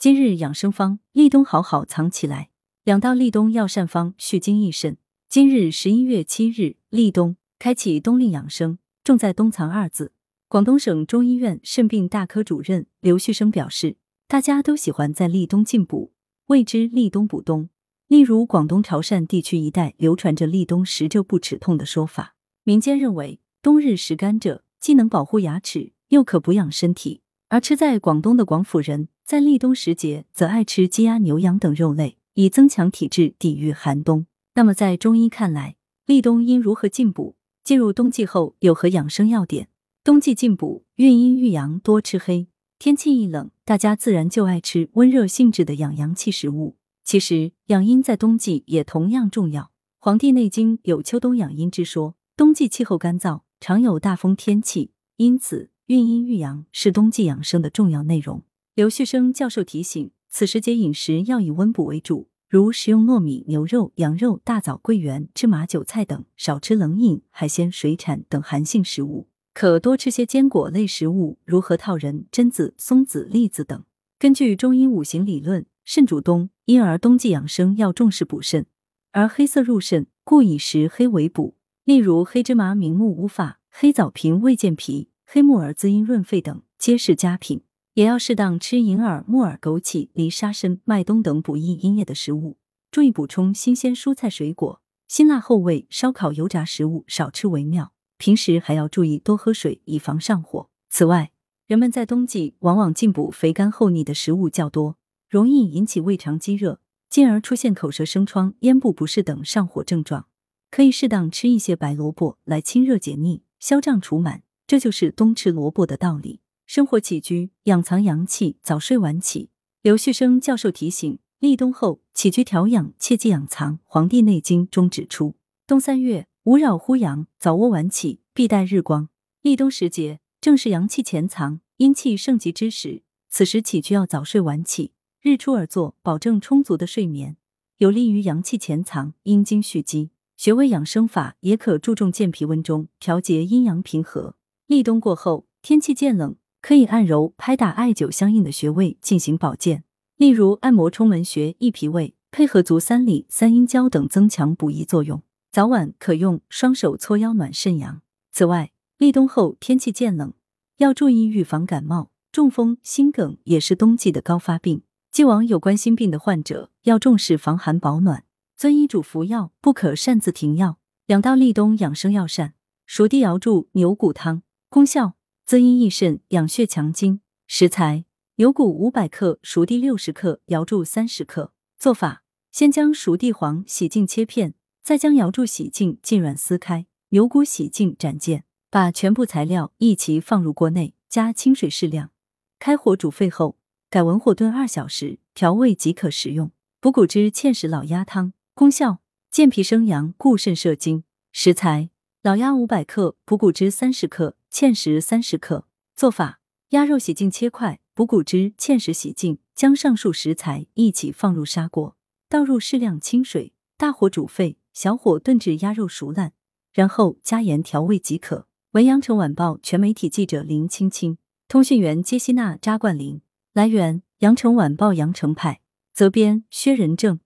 今日养生方：立冬好好藏起来。两道立冬药膳方，续精益肾。今日十一月七日，立冬，开启冬令养生，重在冬藏二字。广东省中医院肾病大科主任刘旭生表示，大家都喜欢在立冬进补，谓之立冬补冬。例如，广东潮汕地区一带流传着立冬食蔗不齿痛的说法。民间认为，冬日食甘蔗，既能保护牙齿，又可补养身体。而吃在广东的广府人，在立冬时节则爱吃鸡鸭牛羊等肉类，以增强体质，抵御寒冬。那么，在中医看来，立冬应如何进补？进入冬季后有何养生要点？冬季进补，运阴育阳，多吃黑。天气一冷，大家自然就爱吃温热性质的养阳气食物。其实，养阴在冬季也同样重要。《黄帝内经》有秋冬养阴之说，冬季气候干燥，常有大风天气，因此。孕阴育阳是冬季养生的重要内容。刘旭生教授提醒，此时节饮食要以温补为主，如食用糯米、牛肉、羊肉、大枣、桂圆、芝麻、韭菜等；少吃冷饮、海鲜、水产等寒性食物，可多吃些坚果类食物，如核桃仁、榛子、松子、栗子等。根据中医五行理论，肾主冬，因而冬季养生要重视补肾，而黑色入肾，故以食黑为补。例如黑芝麻明目无法，黑枣平胃健脾。黑木耳滋阴润肺等皆是佳品，也要适当吃银耳、木耳、枸杞、梨沙参、麦冬等补益阴液的食物。注意补充新鲜蔬菜水果，辛辣厚味、烧烤、油炸食物少吃为妙。平时还要注意多喝水，以防上火。此外，人们在冬季往往进补肥甘厚腻的食物较多，容易引起胃肠积热，进而出现口舌生疮、咽部不适等上火症状。可以适当吃一些白萝卜来清热解腻、消胀除螨。这就是冬吃萝卜的道理。生活起居养藏阳气，早睡晚起。刘旭生教授提醒：立冬后起居调养，切忌养藏。《黄帝内经》中指出，冬三月无扰乎阳，早卧晚起，必待日光。立冬时节正是阳气潜藏、阴气盛极之时，此时起居要早睡晚起，日出而作，保证充足的睡眠，有利于阳气潜藏、阴精蓄积。穴位养生法也可注重健脾温中，调节阴阳平和。立冬过后，天气渐冷，可以按揉、拍打艾灸相应的穴位进行保健，例如按摩冲门穴、益脾胃，配合足三里、三阴交等，增强补益作用。早晚可用双手搓腰暖肾阳。此外，立冬后天气渐冷，要注意预防感冒、中风、心梗，也是冬季的高发病。既往有冠心病的患者要重视防寒保暖，遵医嘱服药，不可擅自停药。两道立冬养生药膳：熟地瑶柱牛骨汤。功效：滋阴益肾，养血强筋。食材：牛骨五百克，熟地六十克，瑶柱三十克。做法：先将熟地黄洗净切片，再将瑶柱洗净浸软撕开，牛骨洗净斩件。把全部材料一齐放入锅内，加清水适量，开火煮沸后，改文火炖二小时，调味即可食用。补骨脂芡实老鸭汤。功效：健脾生阳，固肾摄精。食材：老鸭五百克，补骨脂三十克。芡实三十克。做法：鸭肉洗净切块，补骨脂、芡实洗净，将上述食材一起放入砂锅，倒入适量清水，大火煮沸，小火炖至鸭肉熟烂，然后加盐调味即可。文阳城晚报全媒体记者林青青，通讯员接希娜、扎冠林。来源：羊城晚报羊城派。责编：薛仁正。